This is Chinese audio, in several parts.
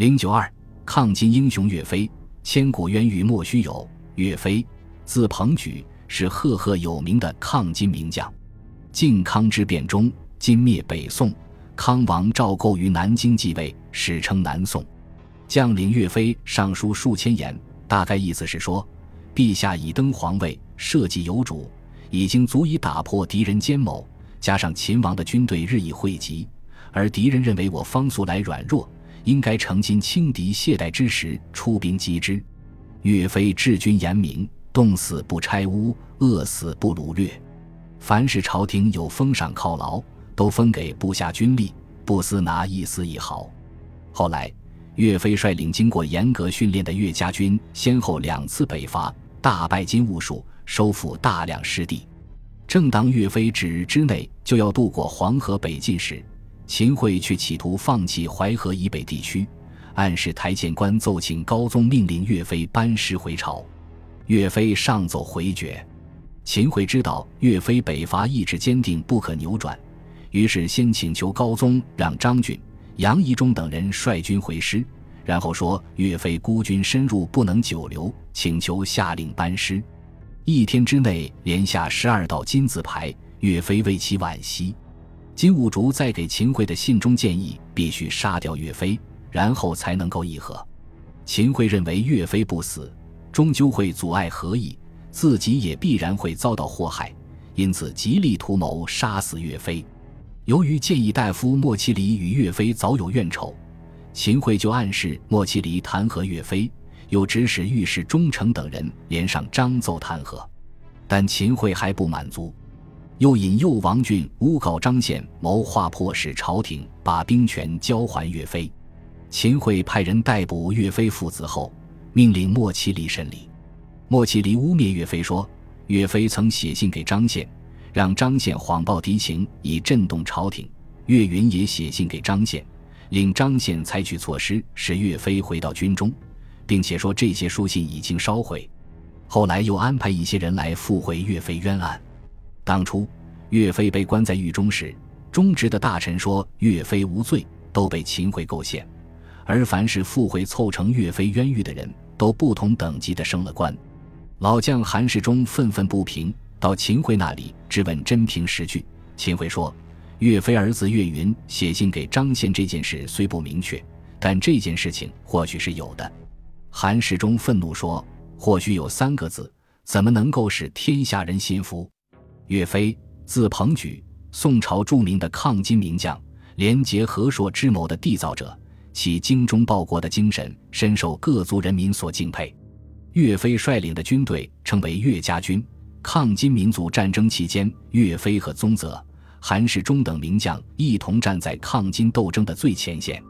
零九二，抗金英雄岳飞，千古冤狱莫须有。岳飞，字鹏举，是赫赫有名的抗金名将。靖康之变中，金灭北宋，康王赵构于南京继位，史称南宋。将领岳飞上书数千言，大概意思是说，陛下已登皇位，社稷有主，已经足以打破敌人奸谋。加上秦王的军队日益汇集，而敌人认为我方素来软弱，应该趁今轻敌懈怠之时出兵击之。岳飞治军严明，冻死不拆屋，饿死不掳掠。凡是朝廷有封赏犒劳，都分给部下军力，不私拿一丝一毫。后来，岳飞率领经过严格训练的岳家军，先后两次北伐，大败金兀术，收复大量失地。正当岳飞指日之内就要渡过黄河北进时，秦桧却企图放弃淮河以北地区，暗示台谏官奏请高宗命令岳飞班师回朝。岳飞上奏回绝。秦桧知道岳飞北伐意志坚定不可扭转，于是先请求高宗让张俊、杨仪忠等人率军回师，然后说岳飞孤军深入不能久留，请求下令班师。一天之内连下十二道金字牌，岳飞为其惋惜。金兀术在给秦桧的信中建议，必须杀掉岳飞，然后才能够议和。秦桧认为岳飞不死，终究会阻碍和议，自己也必然会遭到祸害，因此极力图谋杀死岳飞。由于建议大夫莫其离与岳飞早有怨仇，秦桧就暗示莫其离弹劾岳飞。又指使御史忠诚等人连上章奏弹劾，但秦桧还不满足，又引诱王俊诬告张宪谋划迫使朝廷把兵权交还岳飞。秦桧派人逮捕岳飞父子后，命令莫其离审理。莫其离污蔑岳飞说，岳飞曾写信给张宪，让张宪谎报敌情以震动朝廷。岳云也写信给张宪，令张宪采取措施使岳飞回到军中。并且说这些书信已经烧毁，后来又安排一些人来复会岳飞冤案。当初岳飞被关在狱中时，忠直的大臣说岳飞无罪，都被秦桧构陷；而凡是附会凑成岳飞冤狱的人，都不同等级的升了官。老将韩世忠愤愤不平，到秦桧那里质问真凭实据。秦桧说，岳飞儿子岳云写信给张宪这件事虽不明确，但这件事情或许是有的。韩世忠愤怒说：“或许有三个字，怎么能够使天下人信服？”岳飞，字鹏举，宋朝著名的抗金名将，廉洁和硕之谋的缔造者，其精忠报国的精神深受各族人民所敬佩。岳飞率领的军队称为岳家军。抗金民族战争期间，岳飞和宗泽、韩世忠等名将一同站在抗金斗争的最前线。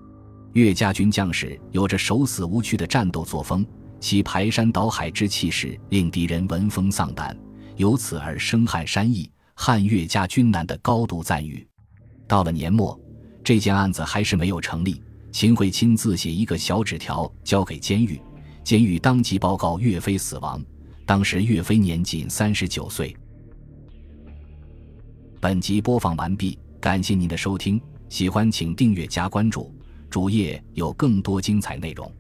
岳家军将士有着守死无屈的战斗作风，其排山倒海之气势令敌人闻风丧胆，由此而生汉山意，汉岳家军难的高度赞誉。到了年末，这件案子还是没有成立。秦桧亲自写一个小纸条交给监狱，监狱当即报告岳飞死亡。当时岳飞年仅三十九岁。本集播放完毕，感谢您的收听，喜欢请订阅加关注。主页有更多精彩内容。